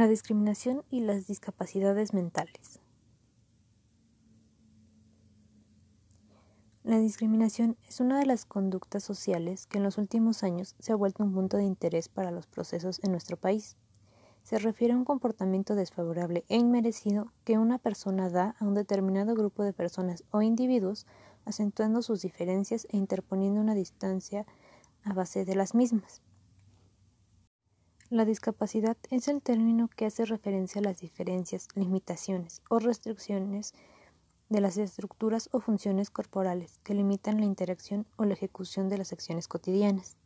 La discriminación y las discapacidades mentales. La discriminación es una de las conductas sociales que en los últimos años se ha vuelto un punto de interés para los procesos en nuestro país. Se refiere a un comportamiento desfavorable e inmerecido que una persona da a un determinado grupo de personas o individuos, acentuando sus diferencias e interponiendo una distancia a base de las mismas. La discapacidad es el término que hace referencia a las diferencias, limitaciones o restricciones de las estructuras o funciones corporales que limitan la interacción o la ejecución de las acciones cotidianas.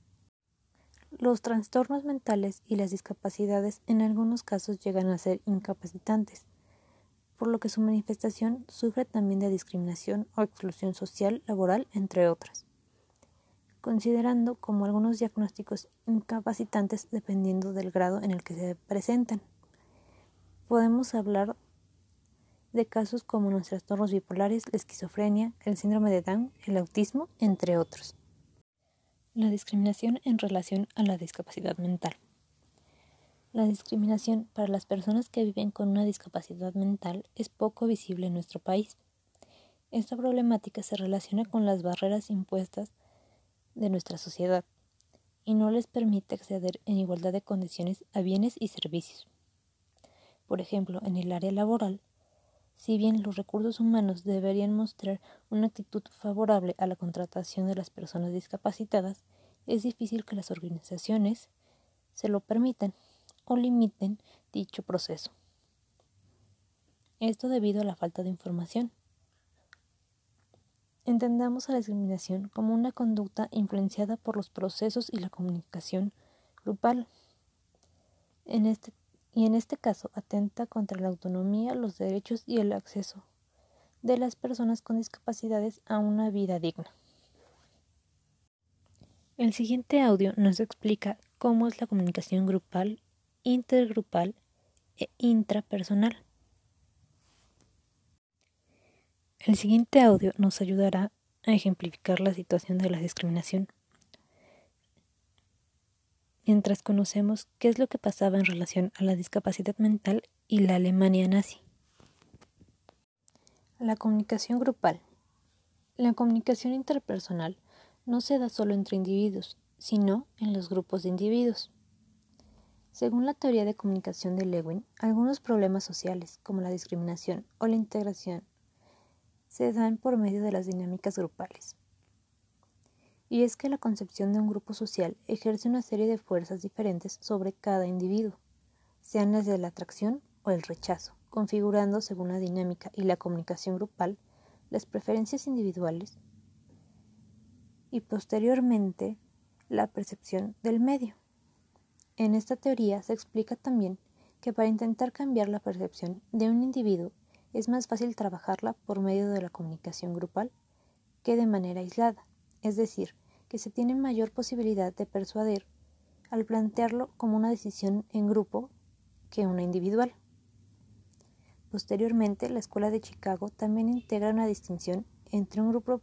Los trastornos mentales y las discapacidades en algunos casos llegan a ser incapacitantes, por lo que su manifestación sufre también de discriminación o exclusión social, laboral, entre otras considerando como algunos diagnósticos incapacitantes dependiendo del grado en el que se presentan. Podemos hablar de casos como los trastornos bipolares, la esquizofrenia, el síndrome de Down, el autismo, entre otros. La discriminación en relación a la discapacidad mental. La discriminación para las personas que viven con una discapacidad mental es poco visible en nuestro país. Esta problemática se relaciona con las barreras impuestas de nuestra sociedad y no les permite acceder en igualdad de condiciones a bienes y servicios. Por ejemplo, en el área laboral, si bien los recursos humanos deberían mostrar una actitud favorable a la contratación de las personas discapacitadas, es difícil que las organizaciones se lo permitan o limiten dicho proceso. Esto debido a la falta de información Entendamos a la discriminación como una conducta influenciada por los procesos y la comunicación grupal. Este, y en este caso atenta contra la autonomía, los derechos y el acceso de las personas con discapacidades a una vida digna. El siguiente audio nos explica cómo es la comunicación grupal, intergrupal e intrapersonal. El siguiente audio nos ayudará a ejemplificar la situación de la discriminación. Mientras conocemos qué es lo que pasaba en relación a la discapacidad mental y la Alemania nazi. La comunicación grupal. La comunicación interpersonal no se da solo entre individuos, sino en los grupos de individuos. Según la teoría de comunicación de Lewin, algunos problemas sociales, como la discriminación o la integración se dan por medio de las dinámicas grupales. Y es que la concepción de un grupo social ejerce una serie de fuerzas diferentes sobre cada individuo, sean las de la atracción o el rechazo, configurando según la dinámica y la comunicación grupal las preferencias individuales y posteriormente la percepción del medio. En esta teoría se explica también que para intentar cambiar la percepción de un individuo es más fácil trabajarla por medio de la comunicación grupal que de manera aislada, es decir, que se tiene mayor posibilidad de persuadir al plantearlo como una decisión en grupo que una individual. Posteriormente, la Escuela de Chicago también integra una distinción entre un grupo,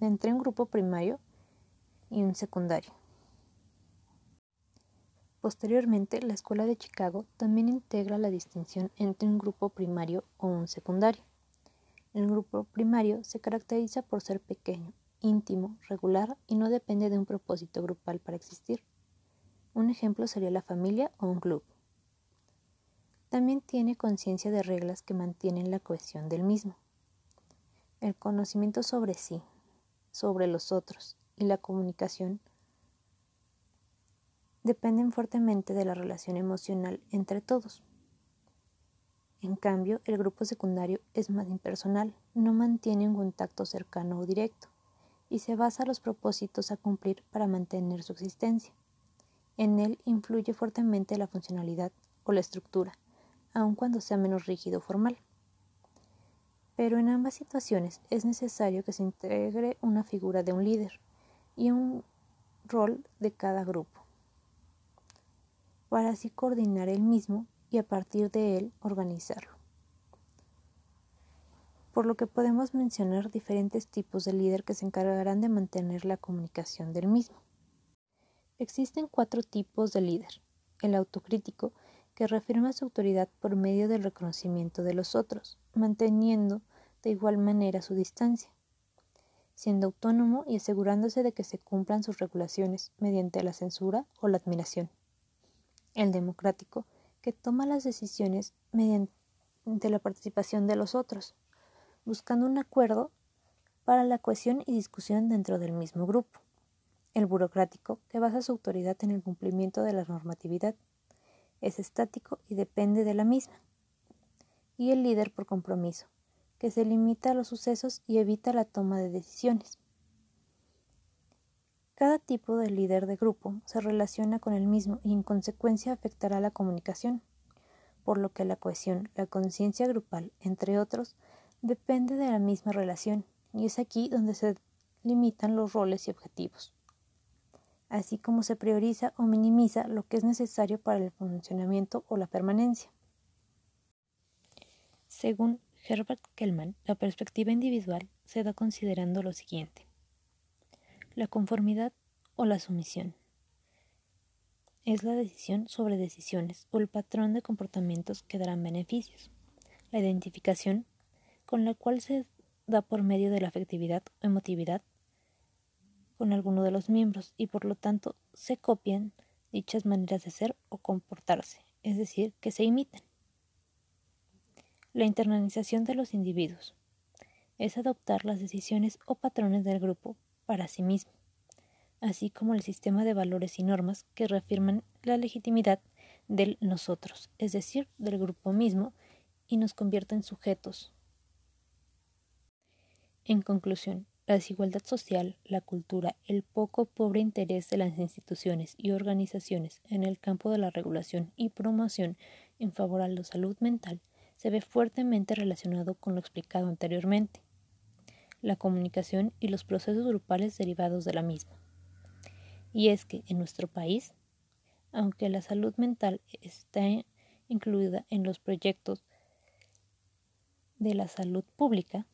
entre un grupo primario y un secundario. Posteriormente, la Escuela de Chicago también integra la distinción entre un grupo primario o un secundario. El grupo primario se caracteriza por ser pequeño, íntimo, regular y no depende de un propósito grupal para existir. Un ejemplo sería la familia o un club. También tiene conciencia de reglas que mantienen la cohesión del mismo. El conocimiento sobre sí, sobre los otros y la comunicación dependen fuertemente de la relación emocional entre todos. En cambio, el grupo secundario es más impersonal, no mantiene un contacto cercano o directo, y se basa en los propósitos a cumplir para mantener su existencia. En él influye fuertemente la funcionalidad o la estructura, aun cuando sea menos rígido o formal. Pero en ambas situaciones es necesario que se integre una figura de un líder y un rol de cada grupo para así coordinar el mismo y a partir de él organizarlo. Por lo que podemos mencionar diferentes tipos de líder que se encargarán de mantener la comunicación del mismo. Existen cuatro tipos de líder. El autocrítico, que reafirma su autoridad por medio del reconocimiento de los otros, manteniendo de igual manera su distancia, siendo autónomo y asegurándose de que se cumplan sus regulaciones mediante la censura o la admiración. El democrático, que toma las decisiones mediante la participación de los otros, buscando un acuerdo para la cohesión y discusión dentro del mismo grupo. El burocrático, que basa su autoridad en el cumplimiento de la normatividad, es estático y depende de la misma. Y el líder por compromiso, que se limita a los sucesos y evita la toma de decisiones. Cada tipo de líder de grupo se relaciona con el mismo y en consecuencia afectará la comunicación, por lo que la cohesión, la conciencia grupal, entre otros, depende de la misma relación, y es aquí donde se limitan los roles y objetivos, así como se prioriza o minimiza lo que es necesario para el funcionamiento o la permanencia. Según Herbert Kellman, la perspectiva individual se da considerando lo siguiente. La conformidad o la sumisión es la decisión sobre decisiones o el patrón de comportamientos que darán beneficios. La identificación con la cual se da por medio de la afectividad o emotividad con alguno de los miembros y por lo tanto se copian dichas maneras de ser o comportarse, es decir, que se imitan. La internalización de los individuos es adoptar las decisiones o patrones del grupo para sí mismo, así como el sistema de valores y normas que reafirman la legitimidad del nosotros, es decir, del grupo mismo, y nos convierten en sujetos. En conclusión, la desigualdad social, la cultura, el poco pobre interés de las instituciones y organizaciones en el campo de la regulación y promoción en favor a la salud mental se ve fuertemente relacionado con lo explicado anteriormente, la comunicación y los procesos grupales derivados de la misma. Y es que en nuestro país, aunque la salud mental está incluida en los proyectos de la salud pública,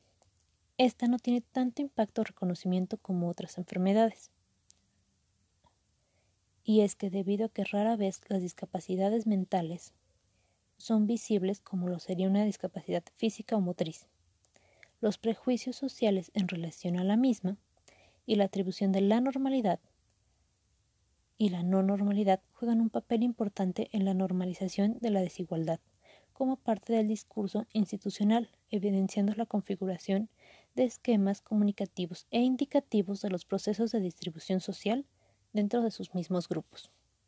esta no tiene tanto impacto o reconocimiento como otras enfermedades. Y es que debido a que rara vez las discapacidades mentales son visibles como lo sería una discapacidad física o motriz, los prejuicios sociales en relación a la misma y la atribución de la normalidad y la no normalidad juegan un papel importante en la normalización de la desigualdad como parte del discurso institucional, evidenciando la configuración de esquemas comunicativos e indicativos de los procesos de distribución social dentro de sus mismos grupos.